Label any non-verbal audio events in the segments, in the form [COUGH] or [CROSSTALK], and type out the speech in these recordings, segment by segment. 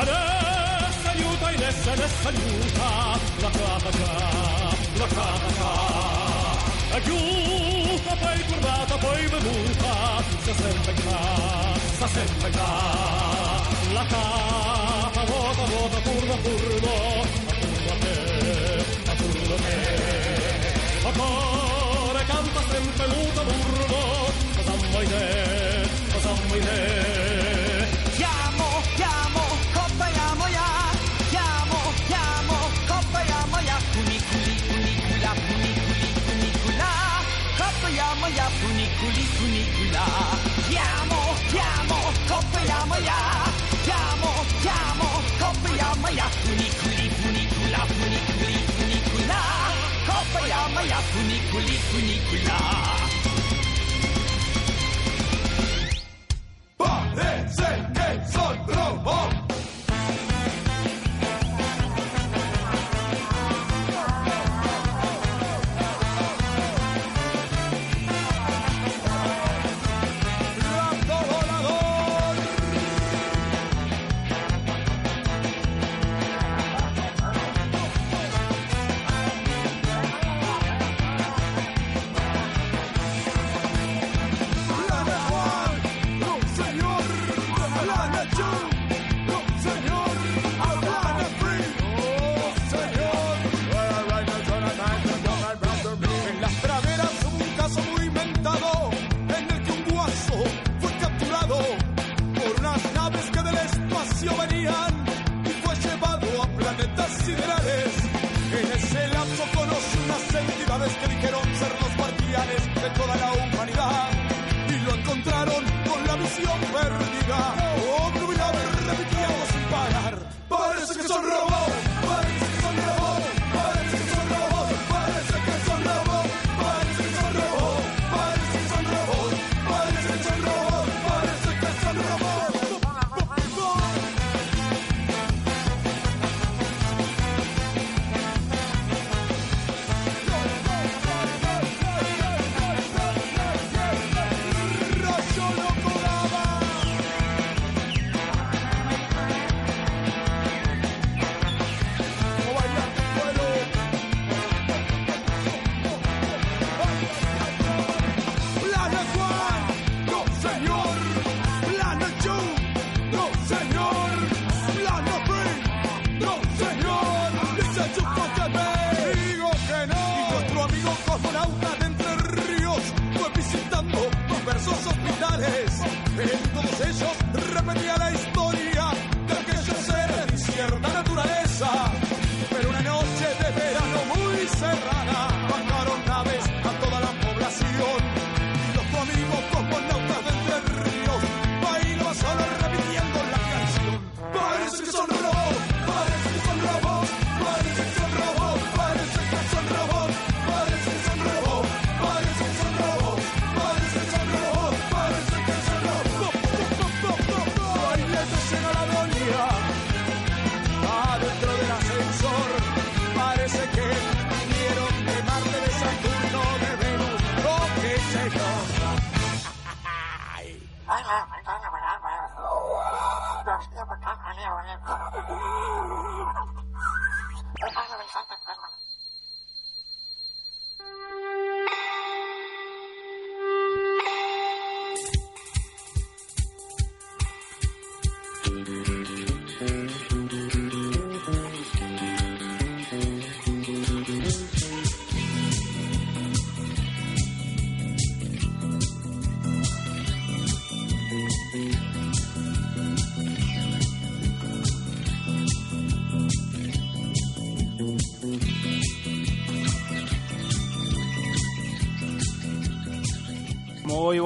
Adesso aiuta, adesso, adesso aiuta, la cravaca, la cravaca. Aiuta, poi curvata, poi bevuta, sta sempre qua, sta sempre qua. La capa, vuota, vuota, curva, curvo, まやにくりくにくら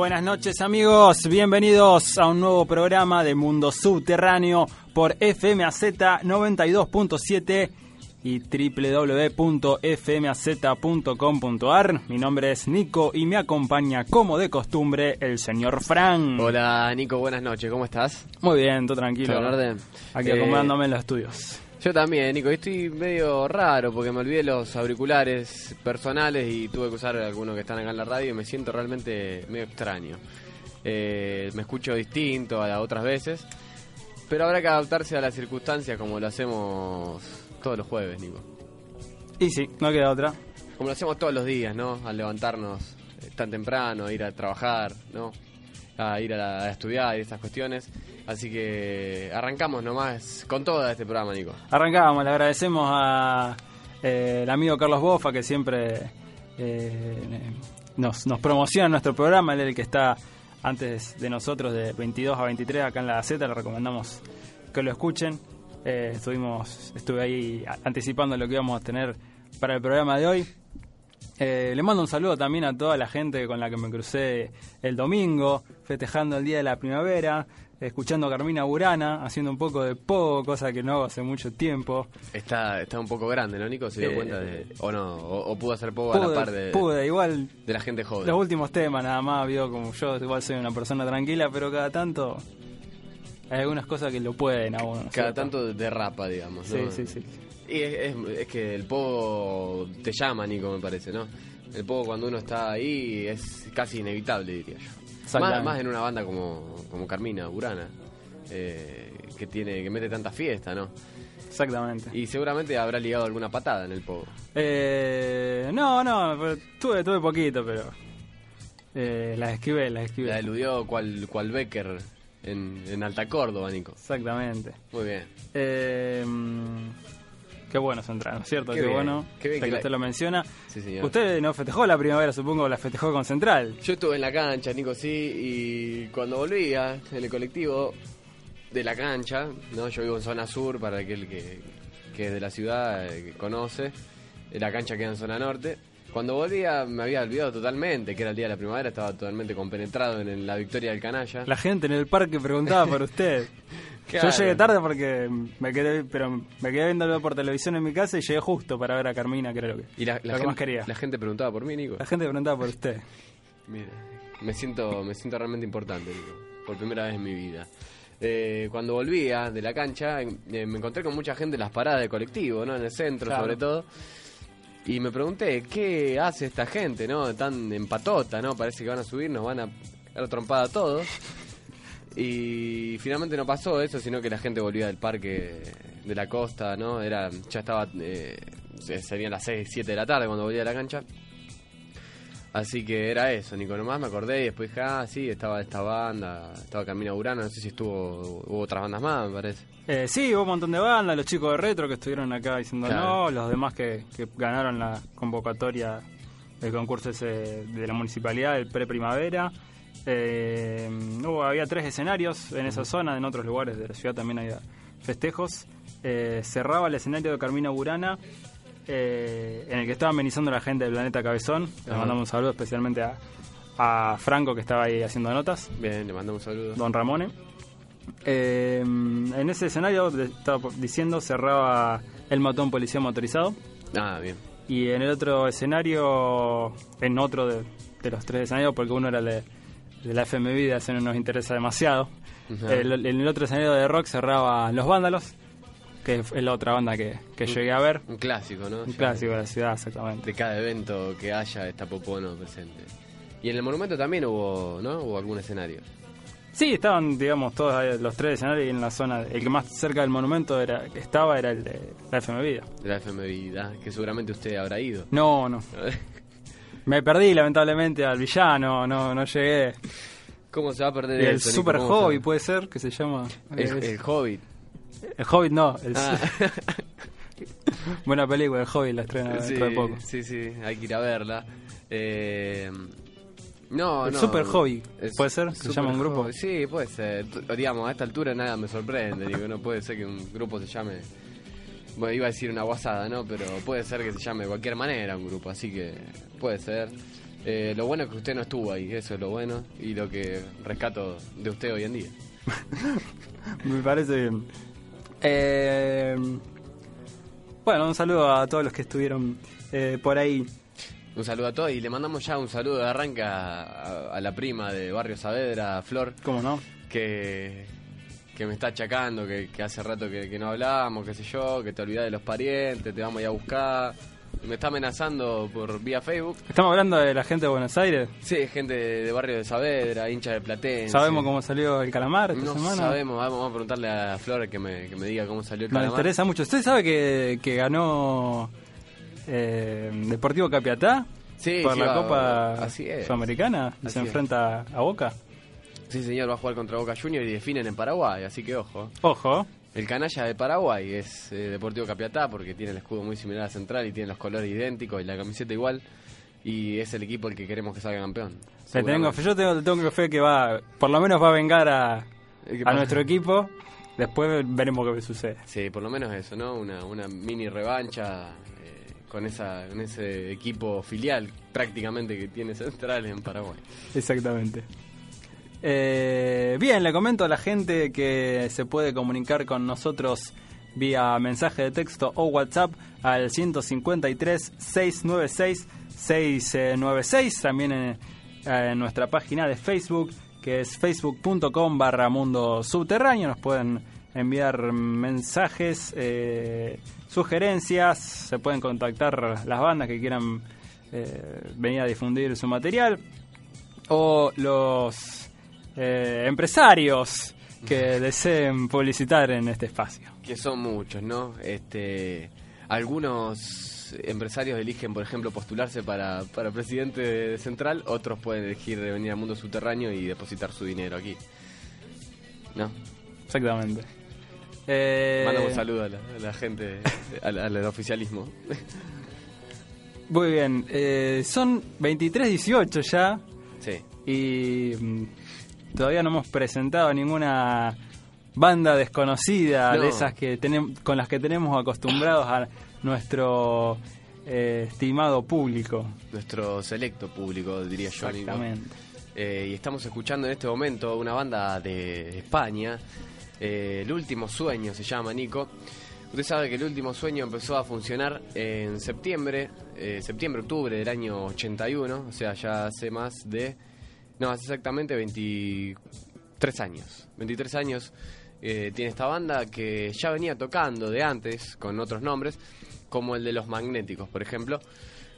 buenas noches amigos, bienvenidos a un nuevo programa de Mundo Subterráneo por FMAZ 92.7 y www.fmaz.com.ar. Mi nombre es Nico y me acompaña como de costumbre el señor Fran. Hola Nico, buenas noches, ¿cómo estás? Muy bien, todo tranquilo. ¿Todo en orden? Aquí Eh, acomodándome en los estudios. Yo también, Nico, estoy medio raro porque me olvidé los auriculares personales y tuve que usar algunos que están acá en la radio y me siento realmente medio extraño. Eh, me escucho distinto a las otras veces, pero habrá que adaptarse a las circunstancias como lo hacemos todos los jueves, Nico. Y sí, no queda otra. Como lo hacemos todos los días, ¿no? Al levantarnos eh, tan temprano, ir a trabajar, ¿no? A ir a, la- a estudiar y esas cuestiones. Así que arrancamos nomás con todo este programa, Nico. Arrancamos, le agradecemos a eh, el amigo Carlos Bofa que siempre eh, nos, nos promociona nuestro programa, él es el que está antes de nosotros de 22 a 23 acá en la Z, le recomendamos que lo escuchen. Eh, estuvimos, estuve ahí anticipando lo que íbamos a tener para el programa de hoy. Eh, le mando un saludo también a toda la gente con la que me crucé el domingo, festejando el Día de la Primavera, escuchando a Carmina Burana, haciendo un poco de poco, cosa que no hago hace mucho tiempo. Está, está un poco grande, ¿no, Nico? ¿Se dio Eh, cuenta de.? O no, o, o pudo hacer poco a la par de, pude, igual de la gente joven. los últimos temas nada más, vio como yo igual soy una persona tranquila, pero cada tanto hay algunas cosas que lo pueden a uno. ¿no es Cada cierto? tanto derrapa, digamos. Sí, ¿no? sí, sí. Y es, es- es que el pogo te llama, Nico, me parece, ¿no? El pogo cuando uno está ahí es casi inevitable, diría yo. Más, más en una banda como, como Carmina Burana, eh, que tiene que mete tanta fiesta, ¿no? Exactamente. Y seguramente habrá ligado alguna patada en el pogo. Eh, no, no, tuve, tuve poquito, pero eh, las esquivé, las esquivé. La eludió cual, cual Becker en, en Alta Córdoba, Nico. Exactamente. Muy bien. Eh, qué bueno Central, ¿no es cierto? Qué Qué, bien, bueno. qué bien que la- usted lo menciona. Sí, señor. Usted no festejó la primavera, supongo, la festejó con Central. Yo estuve en la cancha, Nico, sí, y cuando volvía en el colectivo de la cancha, ¿no? Yo vivo en zona sur, para aquel que, que es de la ciudad, eh, que conoce, la cancha queda en zona norte. Cuando volvía me había olvidado totalmente que era el día de la primavera, estaba totalmente compenetrado en, el- la victoria del canalla. La gente en el parque preguntaba por usted. [LAUGHS] Claro. Yo llegué tarde porque me quedé, pero me quedé viéndolo por televisión en mi casa y llegué justo para ver a Carmina, que era lo que, Y la, la lo que gente, más quería. la gente preguntaba por mí, Nico. La gente preguntaba por usted. Mira, me siento, me siento realmente importante, Nico, por primera vez en mi vida. Eh, cuando volvía de la cancha, eh, me encontré con mucha gente en las paradas de colectivo, ¿no? En el centro, Claro. sobre todo. Y me pregunté, ¿qué hace esta gente, no? Tan empatota, ¿no? Parece que van a subir, nos van a dar trompada a todos. Y finalmente no pasó eso, sino que la gente volvía del parque de la costa, ¿no? Era, ya estaba, eh, se- serían las 6, 7 de la tarde cuando volvía a la cancha. Así que era eso, Nico, nomás me acordé y después dije, ah, sí, estaba esta banda, estaba Camina Burana, no sé si estuvo, hubo otras bandas más, me parece. Eh, sí, hubo un montón de bandas, los chicos de retro que estuvieron acá diciendo Claro. no, los demás que, que ganaron la convocatoria del concurso ese de la municipalidad, el pre-primavera. Eh, hubo, había tres escenarios en esa zona, en otros lugares de la ciudad también había festejos. Eh, cerraba el escenario de Carmina Burana, eh, en el que estaba amenizando la gente del Planeta Cabezón. Le mandamos un saludo especialmente a, a Franco que estaba ahí haciendo notas. Bien, le mandamos un saludo. Don Ramone. Eh, en ese escenario, de- estaba diciendo, cerraba el matón policía motorizado. Ah, bien. Y en el otro escenario, en otro de, de los tres escenarios, porque uno era de, de la FM Vida, ese no nos interesa demasiado. El- en el otro escenario de rock cerraba Los Vándalos, que es la otra banda que, que llegué a ver. Un clásico, ¿no? Un Ya clásico de la ciudad, exactamente. De cada evento que haya está Popono presente. Y en el monumento también hubo, ¿no? Hubo algún escenario. Sí, estaban, digamos, todos ahí, los tres escenarios y en la zona. El que más cerca del monumento era que estaba era el de la FM Vida. La FM Vida, que seguramente usted habrá ido. No, no. [LAUGHS] Me perdí, lamentablemente, al villano, no, no llegué. ¿Cómo se va a perder el eso? Super ¿Cómo se va- Hobby puede ser, que se llama. El, el Hobbit. El Hobbit no, el Ah. [LAUGHS] buena película, el Hobbit la estrena sí, dentro de poco. sí, sí, hay que ir a verla. Eh, no, El no. Super Hobby, ¿puede ser? ¿Se llama un grupo? Hobby, Sí, puede ser. Digamos, a esta altura nada me sorprende. Digo, no puede ser que un grupo se llame. Bueno, iba a decir una guasada, ¿no? Pero puede ser que se llame de cualquier manera un grupo, así que puede ser. Eh, lo bueno es que usted no estuvo ahí, eso es lo bueno y lo que rescato de usted hoy en día. [LAUGHS] Me parece bien. Eh, bueno, un saludo a todos los que estuvieron eh, por ahí. Un saludo a todos y le mandamos ya un saludo de arranca a, a la prima de Barrio Saavedra, Flor, ¿Cómo no? que, que me está achacando, que, que hace rato que, que no hablamos, qué sé yo, que te olvidás de los parientes, te vamos a ir a buscar. Me está amenazando por vía Facebook. Estamos hablando de la gente de Buenos Aires. Sí, gente de, de Barrio de Saavedra, hincha de Platense. ¿Sabemos cómo salió el calamar esta No semana? sabemos, vamos, vamos a preguntarle a Flor que me, que me diga cómo salió el Nos calamar. interesa mucho. ¿Usted sabe que, que ganó eh, Deportivo Capiatá Sí, por sí, la va- Copa así es. Sudamericana y Así se es. enfrenta a Boca? Sí, señor, va a jugar contra Boca Juniors y definen en Paraguay, así que ojo. Ojo, El canalla de Paraguay es eh, Deportivo Capiatá porque tiene el escudo muy similar a Central y tiene los colores idénticos y la camiseta igual. Y es el equipo el que queremos que salga campeón. tengo. Yo tengo, fe que va, por lo menos va a vengar a, ¿Qué a nuestro equipo. Después veremos qué sucede. Sí, por lo menos eso, ¿no? Una, una mini revancha eh, con, esa, con ese equipo filial prácticamente que tiene Central en Paraguay. Exactamente. Eh, bien, le comento a la gente que se puede comunicar con nosotros vía mensaje de texto o WhatsApp al 153 696 696. También en, nuestra página de Facebook, que es facebook.com barra mundo subterráneo. Nos pueden enviar mensajes, eh, sugerencias, se pueden contactar las bandas que quieran eh, venir a difundir su material o los eh, empresarios que deseen publicitar en este espacio. Que son muchos, ¿no? Este, algunos empresarios eligen, por ejemplo, postularse para, para presidente de Central, otros pueden elegir venir al mundo subterráneo y depositar su dinero aquí. ¿No? Exactamente. Eh, Mandamos un saludo a la, a la gente, al, al oficialismo. Muy bien, eh, son 23.18 ya Sí. y mm, todavía no hemos presentado ninguna banda desconocida No. de esas que tenemos con las que tenemos acostumbrados a nuestro eh, estimado público. Nuestro selecto público, diría yo. Exactamente. Eh, y estamos escuchando en este momento una banda de España. eh, el último sueño se llama Nico. Usted sabe que el último sueño empezó a funcionar en septiembre, septiembre-octubre del año 81, o sea, ya hace más de. No, hace exactamente 23 años. 23 años eh, tiene esta banda que ya venía tocando de antes con otros nombres, como el de Los Magnéticos, por ejemplo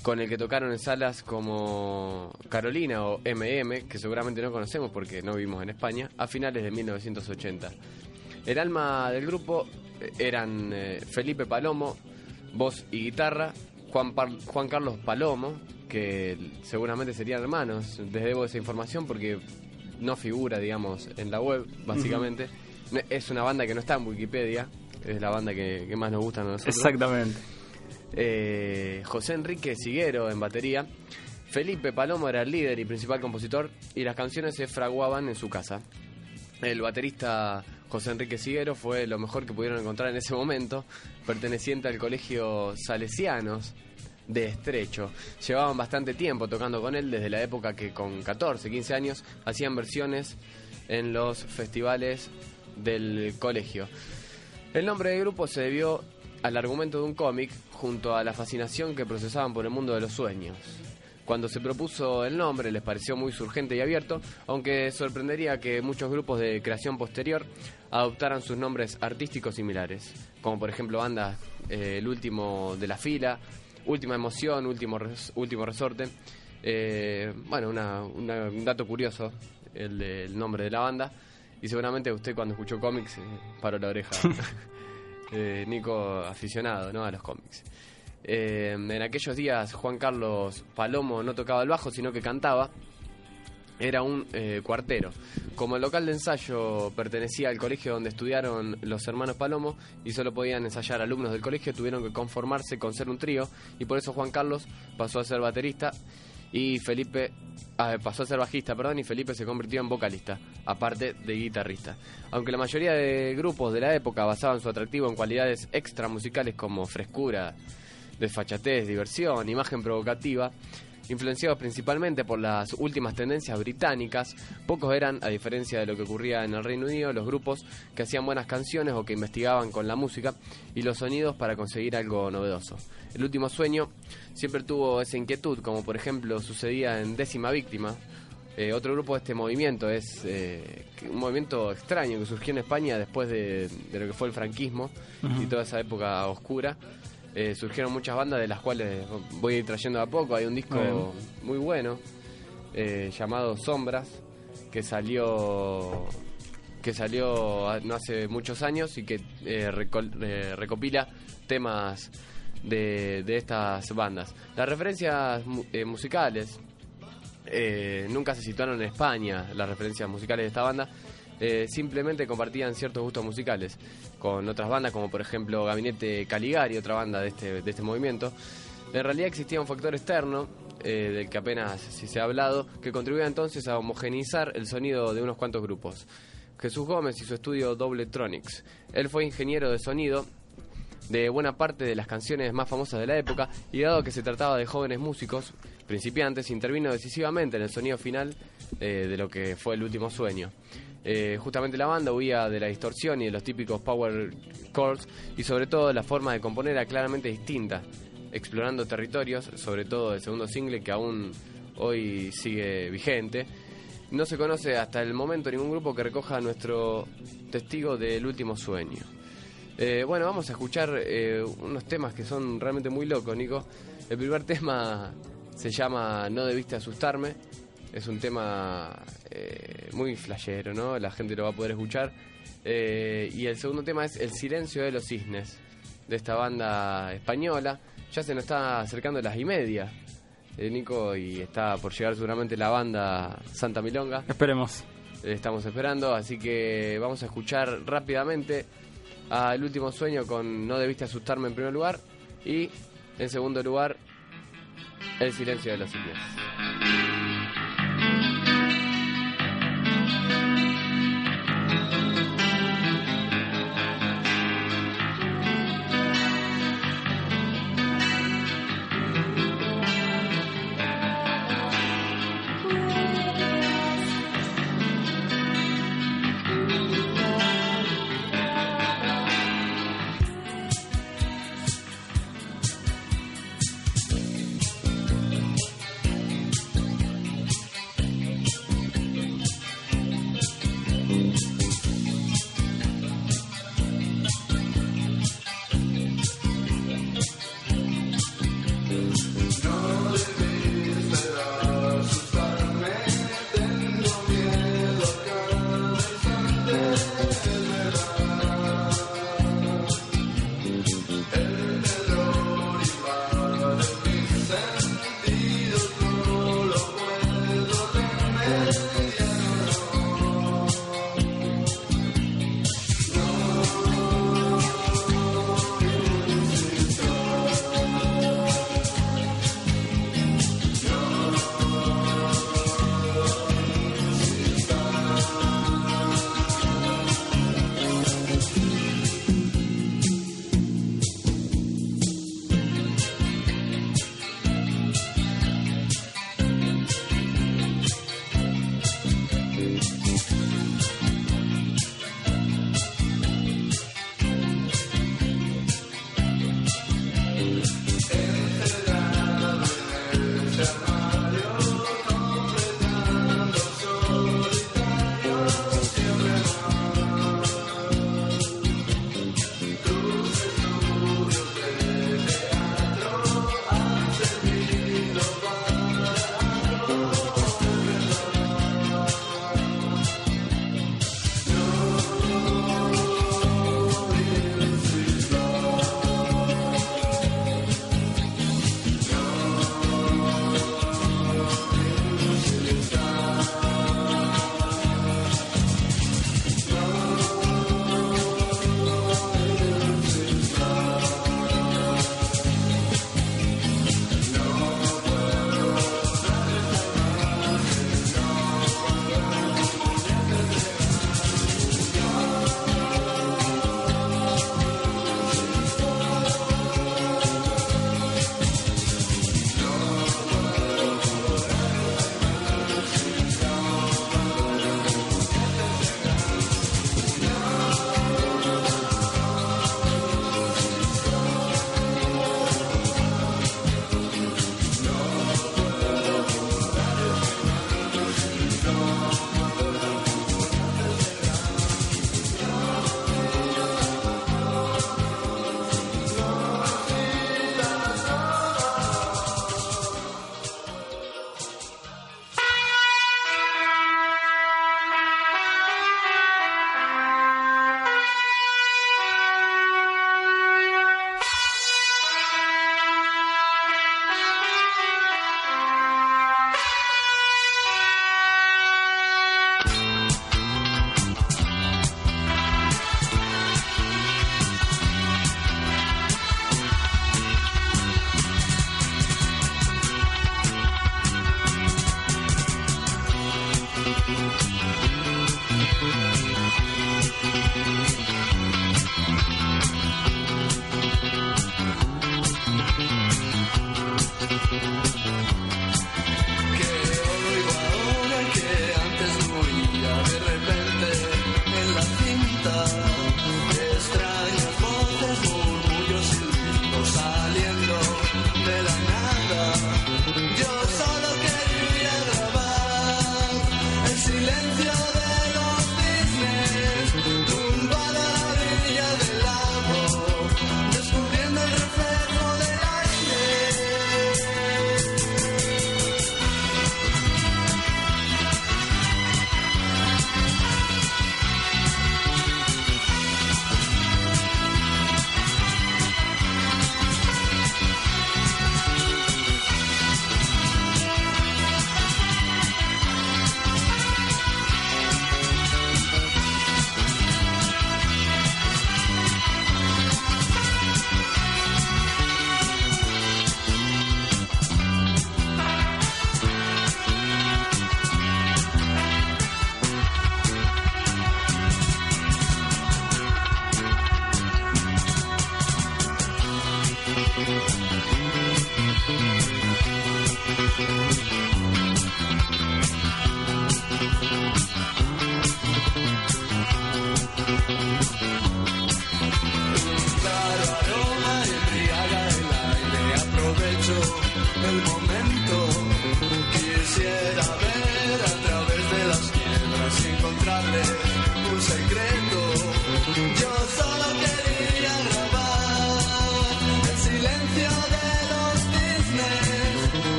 con el que tocaron en salas como Carolina o MM, que seguramente no conocemos porque no vivimos en España, a finales de 1980. El alma del grupo eh, eran eh, Felipe Palomo, voz y guitarra, Juan, Juan Carlos Palomo, que seguramente serían hermanos, les debo esa información porque no figura, digamos, en la web, básicamente. Es una banda que no está en Wikipedia, es la banda que, que más nos gusta a nosotros Exactamente. eh, José Enrique Siguero en batería, Felipe Palomo era el líder y principal compositor y las canciones se fraguaban en su casa. El baterista José Enrique Siguero fue lo mejor que pudieron encontrar en ese momento, perteneciente al colegio Salesianos de Estrecho. Llevaban bastante tiempo tocando con él desde la época que con 14, 15 años hacían versiones en los festivales del colegio. El nombre del grupo se debió al argumento de un cómic junto a la fascinación que procesaban por el mundo de los sueños. Cuando se propuso el nombre les pareció muy surgente y abierto, aunque sorprendería que muchos grupos de creación posterior adoptaran sus nombres artísticos similares, como por ejemplo bandas eh, El Último de la Fila, Última Emoción, Último, Res- último Resorte. Eh, bueno, una- una- un dato curioso el, del nombre de la banda. Y seguramente usted cuando escuchó cómics eh, paró la oreja. [LAUGHS] [LAUGHS] Eh, Nico aficionado ¿no? a los cómics. Eh, en aquellos días Juan Carlos Palomo no tocaba el bajo, sino que cantaba. Era un eh, cuartero. Como el local de ensayo pertenecía al colegio donde estudiaron los hermanos Palomo y solo podían ensayar alumnos del colegio, tuvieron que conformarse con ser un trío y por eso Juan Carlos pasó a ser baterista y Felipe ah, pasó a ser bajista, perdón, y Felipe se convirtió en vocalista, aparte de guitarrista. Aunque la mayoría de grupos de la época basaban su atractivo en cualidades extra musicales como frescura, desfachatez, diversión, imagen provocativa, influenciados principalmente por las últimas tendencias británicas, pocos eran, a diferencia de lo que ocurría en el Reino Unido, los grupos que hacían buenas canciones o que investigaban con la música y los sonidos para conseguir algo novedoso. El último sueño siempre tuvo esa inquietud, como por ejemplo sucedía en Décima Víctima. Eh, otro grupo de este movimiento es eh, un movimiento extraño que surgió en España después de, de lo que fue el franquismo y toda esa época oscura. Eh, surgieron muchas bandas de las cuales voy a ir trayendo a poco. Hay un disco Bueno. muy bueno eh, llamado Sombras que salió que salió no hace muchos años y que eh, eh, recopila temas de, de estas bandas. Las referencias mu- musicales nunca se situaron en España, las referencias musicales de esta banda. Eh, simplemente compartían ciertos gustos musicales con otras bandas, como por ejemplo Gabinete Caligari, otra banda de este, de este movimiento. En realidad existía un factor externo, eh, del que apenas si se ha hablado, que contribuía entonces a homogeneizar el sonido de unos cuantos grupos. Jesús Gómez y su estudio Dobletronics. Él fue ingeniero de sonido de buena parte de las canciones más famosas de la época y dado que se trataba de jóvenes músicos principiantes, intervino decisivamente en el sonido final eh, de lo que fue el último sueño. Eh, justamente la banda huía de la distorsión y de los típicos power chords y sobre todo la forma de componer era claramente distinta, explorando territorios, sobre todo el segundo single que aún hoy sigue vigente. No se conoce hasta el momento ningún grupo que recoja nuestro testigo del último sueño. Eh, bueno, vamos a escuchar eh, unos temas que son realmente muy locos, Nico. El primer [LAUGHS] tema se llama No debiste asustarme. Es un tema eh, muy flashero, ¿no? La gente lo va a poder escuchar. Eh, y el segundo tema es El silencio de los cisnes, de esta banda española. Ya se nos está acercando las y media, eh, Nico, y está por llegar seguramente la banda Santa Milonga. Esperemos. Estamos esperando, así que vamos a escuchar rápidamente a El último sueño con No debiste asustarme en primer lugar y en segundo lugar El silencio de los cisnes.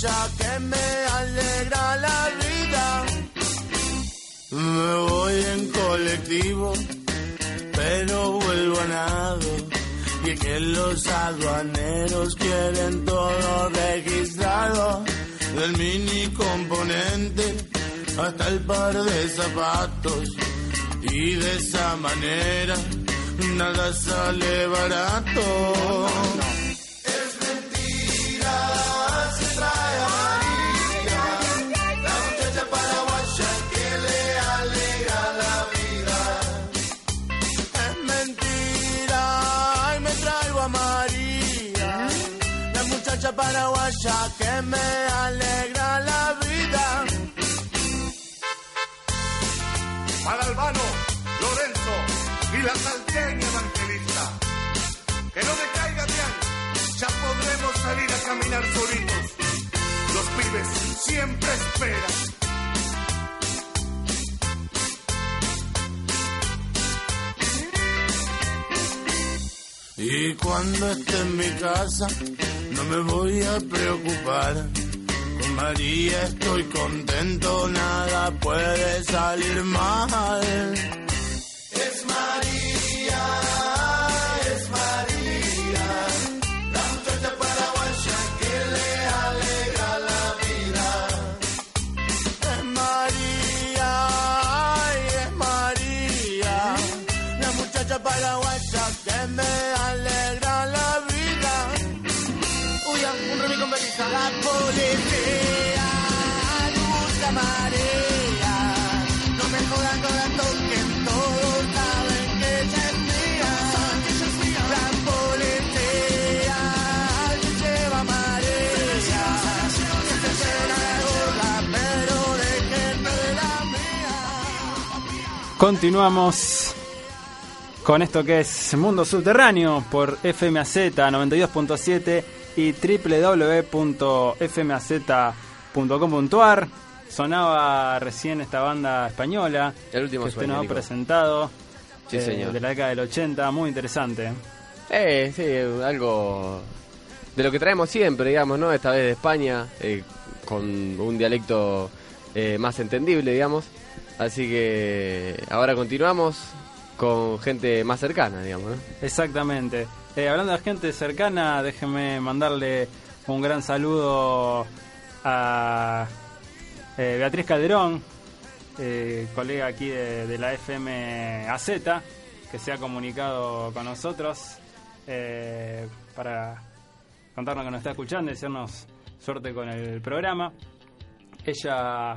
Que me alegra la vida. Me voy en colectivo, pero vuelvo a nado. Y es que los aduaneros quieren todo registrado, del mini componente hasta el par de zapatos. Y de esa manera nada sale barato. Muchacha paraguaya que me alegra la vida. Para Albano, Lorenzo y la salteña evangelista. Que no me caiga bien, ya podremos salir a caminar solitos. Los pibes siempre esperan. Y cuando esté en mi casa, no me voy a preocupar. Con María estoy contento, nada puede salir mal. Es María, paraguaya que me la vida. Un. La policía busca marea. No me jodan con la toquen, todos saben que ella es mía. La policía la mía. Continuamos con esto que es Mundo Subterráneo por FMAZ 92.7 y www.fmaz.com.ar. Sonaba recién esta banda española El último que usted nos ha presentado Sí, eh, señor. de la década del 80, muy interesante. Eh, sí, algo de lo que traemos siempre, digamos, ¿no? Esta vez de España, eh, con un dialecto eh, más entendible, digamos. Así que ahora continuamos con gente más cercana, digamos, ¿no? Exactamente. Eh, hablando de gente cercana, déjeme mandarle un gran saludo a eh, Beatriz Calderón, eh, colega aquí de, de la FM AZ, que se ha comunicado con nosotros para contarnos que nos está escuchando y desearnos suerte con el programa. Ella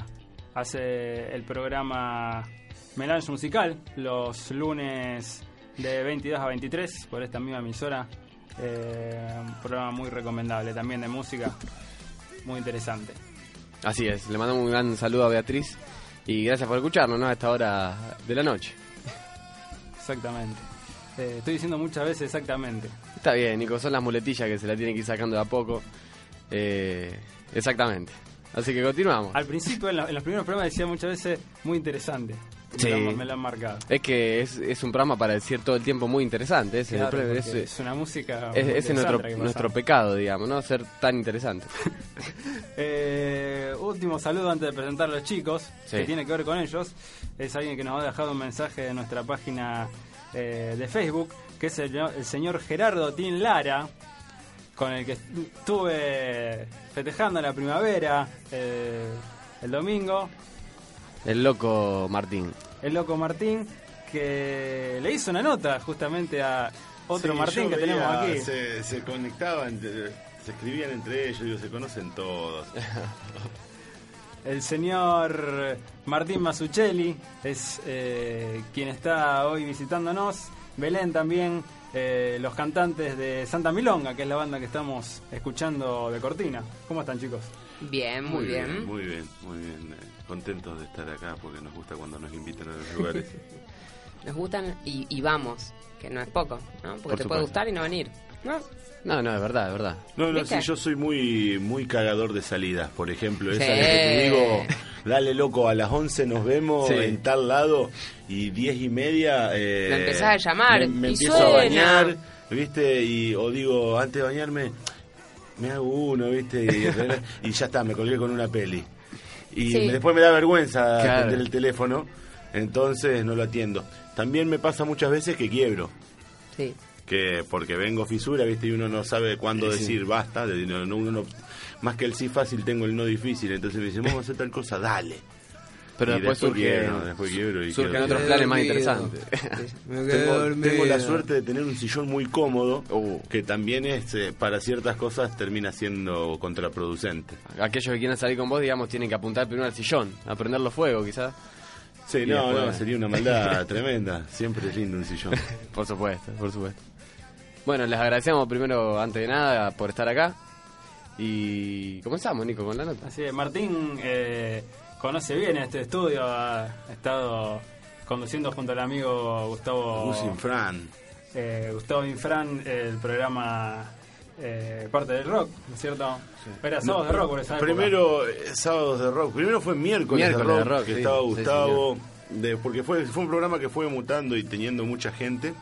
hace el programa Melange Musical los lunes de 22 a 23 por esta misma emisora. Eh, un programa muy recomendable también de música, muy interesante. Así es, le mandamos un gran saludo a Beatriz y gracias por escucharnos ¿no? a esta hora de la noche. Exactamente. Eh, estoy diciendo muchas veces exactamente. Está bien, Nico, son las muletillas que se la tienen que ir sacando de a poco. Eh, exactamente. Así que continuamos. Al principio, en, la- en los primeros programas decía muchas veces muy interesante. Me, Sí. lo, han- me lo han marcado. Es que es, es un programa para decir todo el tiempo muy interesante. Claro, es, el- una música. es- nuestro, nuestro pecado, digamos, ¿no? Ser tan interesante. [LAUGHS] Eh, último saludo antes de presentar a los chicos, Sí. que tiene que ver con ellos. Es alguien que nos ha dejado un mensaje en nuestra página eh, de Facebook, que es el, el señor Gerardo Tin Lara, con el que estuve festejando la primavera eh, el domingo. El loco Martín. El loco Martín, que le hizo una nota justamente a otro Sí, Martín que veía, tenemos aquí. Se, se conectaban, eh, se escribían entre ellos, digo, se conocen todos. [LAUGHS] El señor Martín Masuccelli es eh, quien está hoy visitándonos. Belén también, eh, los cantantes de Santa Milonga, que es la banda que estamos escuchando de Cortina. ¿Cómo están chicos? Bien, muy, bien. Muy bien, muy bien. Contentos de estar acá porque nos gusta cuando nos invitan a los lugares. [LAUGHS] Nos gustan y, y vamos, que no es poco, ¿no? Porque Por te puede gustar y no venir. ¿no? No, no, es verdad, es verdad. No, no, ¿Viste? sí, yo soy muy muy cagador de salidas, por ejemplo. Esa Sí. que te digo, dale loco, a las 11 nos vemos Sí. en tal lado y 10 y media... Eh, Lo empezás a llamar, Me, me y empiezo suena. a bañar, ¿viste? Y, o digo, antes de bañarme, me hago uno, ¿viste? Y, [LAUGHS] y ya está, me colgué con una peli. Y Sí. me- después me da vergüenza Claro. atender el teléfono, entonces no lo atiendo. También me pasa muchas veces que quiebro Sí. que porque vengo fisura, ¿viste? Y uno no sabe cuándo Sí. decir basta, de- no, no, uno no- más que el sí fácil tengo el no difícil, entonces me dicen, vamos a hacer tal cosa, dale. Pero Y después surge, quiebro, después quiebro y surgen otros planes más interesantes. [LAUGHS] Tengo, tengo la suerte de tener un sillón muy cómodo, Uh. que también es, eh, para ciertas cosas termina siendo contraproducente. Aquellos que quieran salir con vos, digamos, tienen que apuntar primero al sillón, a prenderlo fuego, quizás. Sí, Y no, después- no, sería una maldad [LAUGHS] tremenda. Siempre es lindo un sillón. [LAUGHS] Por supuesto, por supuesto. Bueno, les agradecemos primero, antes de nada, por estar acá. Y comenzamos, Nico, con la nota. Así es, Martín eh, conoce bien este estudio, ha estado conduciendo junto al amigo Gustavo Gus Infran. eh, Gustavo Infran el programa eh, Parte del Rock, ¿no es cierto? Era Sábados de Rock por esa. Primero, eh, sábados de rock. Primero fue miércoles, Miércoles de de rock, que sí, estaba sí, Gustavo. de- porque fue, fue un programa que fue mutando y teniendo mucha gente.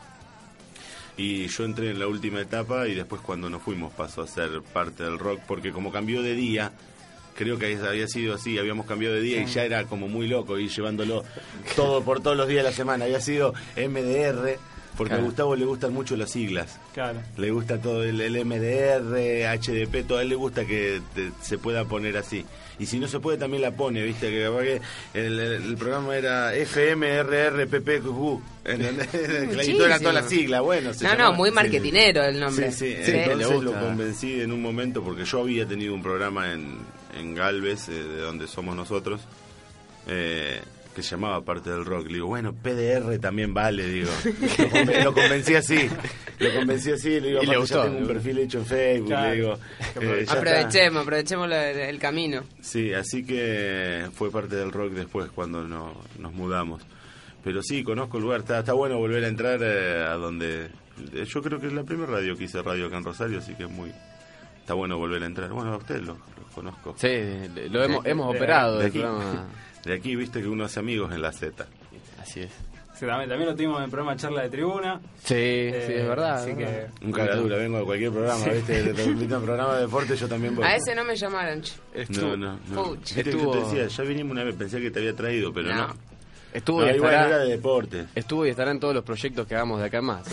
Y yo entré en la última etapa y después cuando nos fuimos pasó a ser parte del rock porque como cambió de día, creo que había sido así, habíamos cambiado de día y ya era como muy loco ir llevándolo todo por todos los días de la semana. Había sido MDR, porque a. Gustavo le gustan mucho las siglas. Claro. Le gusta todo el, el MDR, HDP, todo a él le gusta que te- se pueda poner así. Y si no se puede también la pone, viste, que capaz que el, programa era FMRRPPQ, [LAUGHS] ¿entendés? y todo era toda la sigla, bueno. se No, no, muy sí, marketinero el nombre. Sí, sí, Sí. entonces lo convencí en un momento porque yo había tenido un programa en, en Galvez, eh, de donde somos nosotros, eh, que se llamaba Parte del Rock. Le digo, bueno, PDR también vale, digo. [LAUGHS] Lo, conven- lo convencí así, lo convencí así, le digo, Y le gustó, ya tengo un perfil hecho en Facebook, Claro. le digo, eh. Aprovechemos, aprovechemos el camino. Sí, así que fue parte del rock después cuando no- nos mudamos. Pero sí, conozco el lugar, está, está bueno volver a entrar eh, a donde... Yo creo que es la primera radio que hice radio acá en Rosario, así que es muy... Está bueno volver a entrar. Bueno, a ustedes los, los conozco. Sí, lo hemos, hemos De- operado de aquí. De aquí, viste que uno hace amigos en la Z. Así es. Sí, también, también lo tuvimos en el programa Charla de Tribuna. Sí, Eh, sí, es verdad. Así que. Un caradura, vengo de cualquier programa, viste, un programa de deporte yo también voy. A ese no me llamaron. che. No, no, no. Que yo Estuvo- te decía, ya vinimos una vez, pensé que te había traído, pero no. No. Estuvo, No, y igual estará, era de deporte. estuvo y estará en todos los proyectos que hagamos de acá en más.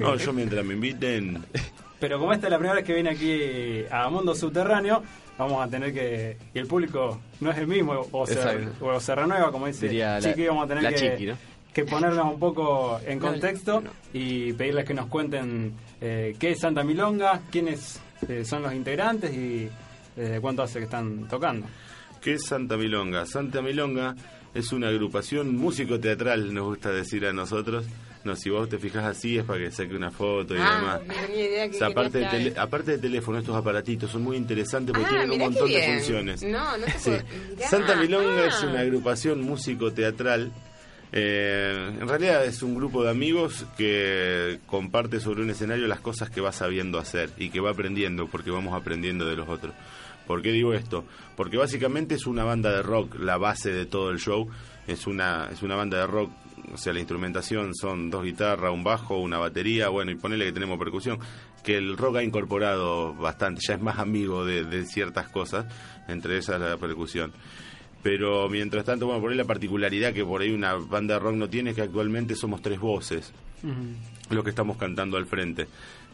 No, yo mientras me inviten, [LAUGHS] Pero como esta es la primera vez que viene aquí a Mundo Subterráneo, vamos a tener que. Y el público no es el mismo, o se, o se renueva, como dice Diría la- Chiqui, vamos a tener la que, Chiqui, ¿no? que ponernos un poco en No, contexto no. y pedirles que nos cuenten eh, qué es Santa Milonga, quiénes eh, son los integrantes y desde cuánto hace que están tocando. ¿Qué es Santa Milonga? Santa Milonga es una agrupación músico-teatral, nos gusta decir a nosotros. No, si vos te fijas así es para que saque una foto y Ah, demás. no tenía idea que O sea, aparte, de tele- aparte de teléfono, estos aparatitos son muy interesantes porque Ah, tienen un montón de funciones. No, no te Sí. Santa Milonga es Ah. una agrupación músico-teatral. eh, en realidad es un grupo de amigos que comparte sobre un escenario las cosas que va sabiendo hacer y que va aprendiendo, porque vamos aprendiendo de los otros. ¿Por qué digo esto? Porque básicamente es una banda de rock, la base de todo el show. Es una, es una banda de rock, o sea, la instrumentación son dos guitarras, un bajo, una batería, bueno, y ponele que tenemos percusión, que el rock ha incorporado bastante, ya es más amigo de, de ciertas cosas, entre esas la percusión. Pero mientras tanto, bueno, por ahí la particularidad que por ahí una banda de rock no tiene es que actualmente somos tres voces lo que estamos cantando al frente.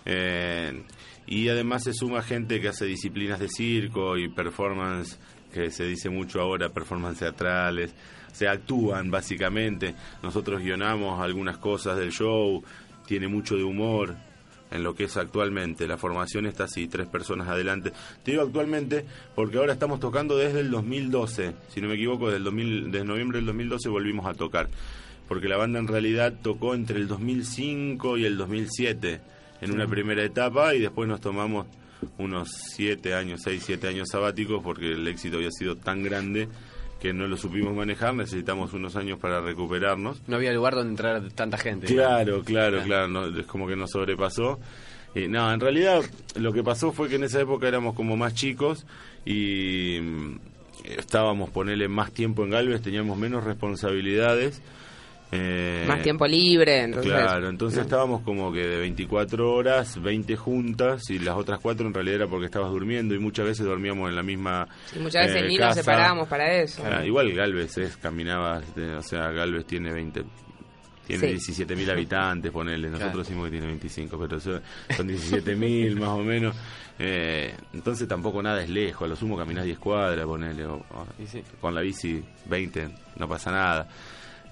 Eh, y además se suma gente que hace disciplinas de circo y performance, que se dice mucho ahora, performance teatrales. Se actúan básicamente. Nosotros guionamos algunas cosas del show, tiene mucho de humor en lo que es actualmente. La formación está así, tres personas adelante. Te digo actualmente porque ahora estamos tocando desde el 2012, si no me equivoco, desde, el 2000, desde noviembre del 2012 volvimos a tocar. Porque la banda en realidad tocó entre el 2005 y el 2007 en una primera etapa y después nos tomamos unos siete años, seis, siete años sabáticos porque el éxito había sido tan grande que no lo supimos manejar, necesitamos unos años para recuperarnos. No había lugar donde entrar tanta gente. Claro, claro, claro, no, es como que nos sobrepasó. Y no, en realidad lo que pasó fue que en esa época éramos como más chicos y mm, estábamos, ponerle más tiempo en Galvez, teníamos menos responsabilidades. Eh, Más tiempo libre, entonces. Claro, entonces estábamos como que de 24 horas, 20 juntas y las otras cuatro en realidad era porque estabas durmiendo y muchas veces dormíamos en la misma Y muchas veces eh, ni nos casa. separábamos para eso. Ah, igual Galvez es, caminaba, este, o sea, Galvez tiene 20, tiene Sí. 17.000 [LAUGHS] habitantes, ponele, nosotros Claro. decimos que tiene 25, pero eso- son 17.000 más o menos, eh, entonces tampoco nada es lejos, a lo sumo caminás 10 cuadras, ponele, o- o- Y sí. con la bici 20, no pasa nada.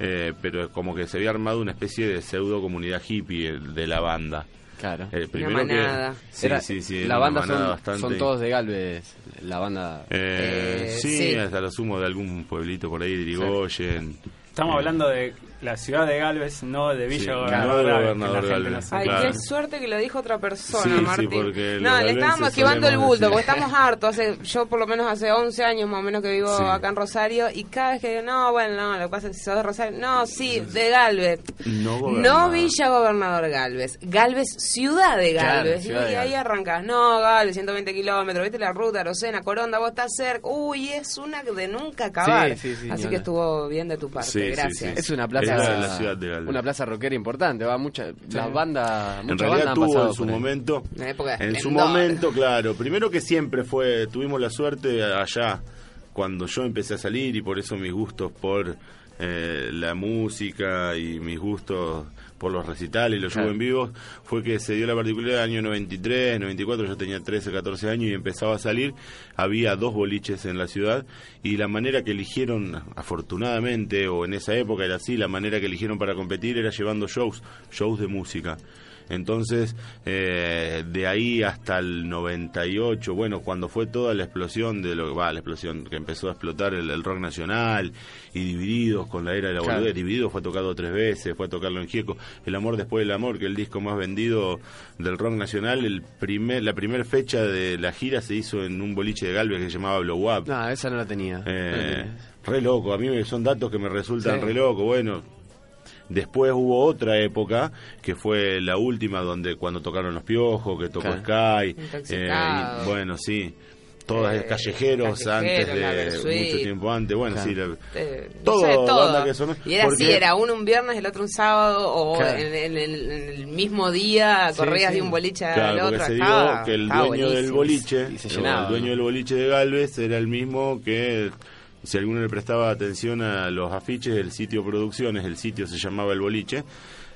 Eh, pero es como que se había armado una especie de pseudo comunidad hippie de la banda. Claro. Eh, primero que- sí, Era- sí, la banda son, bastante- son todos de Galvez. La banda. Eh, Eh, sí, sí. hasta lo sumo de algún pueblito por ahí, de Irigoyen. Estamos Eh, hablando de la ciudad de Galvez, no de Villa Sí, Gobernador no de Gobernador Galvez. no. Ay, Claro. qué suerte que lo dijo otra persona, Sí, sí, Martín. no, le estábamos esquivando el bulto, decir- porque estamos hartos. Hace, yo por lo menos hace 11 años más o menos que vivo Sí. acá en Rosario, y cada vez que digo, no, bueno, no, lo que pasa es que sos de Rosario. No, sí, de Galvez. No, No. Villa Gobernador Galvez, Galvez, ciudad de Claro, Galvez. y ahí arrancas, no, Galvez, 120 kilómetros, viste la ruta, Rosena, Coronda, vos estás cerca. Uy, es una de nunca acabar. Sí, sí, sí, Así que estuvo bien de tu parte, Sí, sí, gracias. sí. Es una plaza. La- la ciudad de Galvez. Una plaza rockera importante. Va mucha, Las bandas. En realidad bandas tuvo en su momento, Una época de en su momento, claro, primero que siempre fue, tuvimos la suerte allá cuando yo empecé a salir y por eso mis gustos por eh, la música y mis gustos por los recitales y los shows Claro. en vivo, fue que se dio la particularidad del año 93, 94, yo tenía 13, 14 años y empezaba a salir, había dos boliches en la ciudad y la manera que eligieron, afortunadamente, o en esa época era así, la manera que eligieron para competir era llevando shows, shows de música. Entonces, eh, de ahí hasta el 98, bueno, cuando fue toda la explosión de lo que va, la explosión que empezó a explotar el, el rock nacional y Divididos con la era de la Claro. boludez, Divididos fue tocado tres veces, fue a tocarlo en Gieco, El amor después del amor, que es el disco más vendido del rock nacional, el primer, la primera fecha de la gira se hizo en un boliche de Galvez que se llamaba Blow Up. No, esa no la tenía. Eh, re loco, a mí me- son datos que me resultan Sí. re loco. Bueno, después hubo otra época que fue la última donde cuando tocaron los piojos, que tocó. Sky. Y bueno, sí. Todas Eh, callejeros Callejero, antes de mucho tiempo antes. Bueno, sí, la- Eh, no Todo, sé, todo. banda que sonó. Y era así, era uno un viernes, el otro un sábado, o en, en- en- en el mismo día corrías sí. de un boliche Claro, al porque otro. se dio que el dueño del boliche, Y se el dueño ¿no? del boliche de Galvez era el mismo que si alguno le prestaba atención a los afiches del sitio Producciones, el sitio se llamaba El Boliche,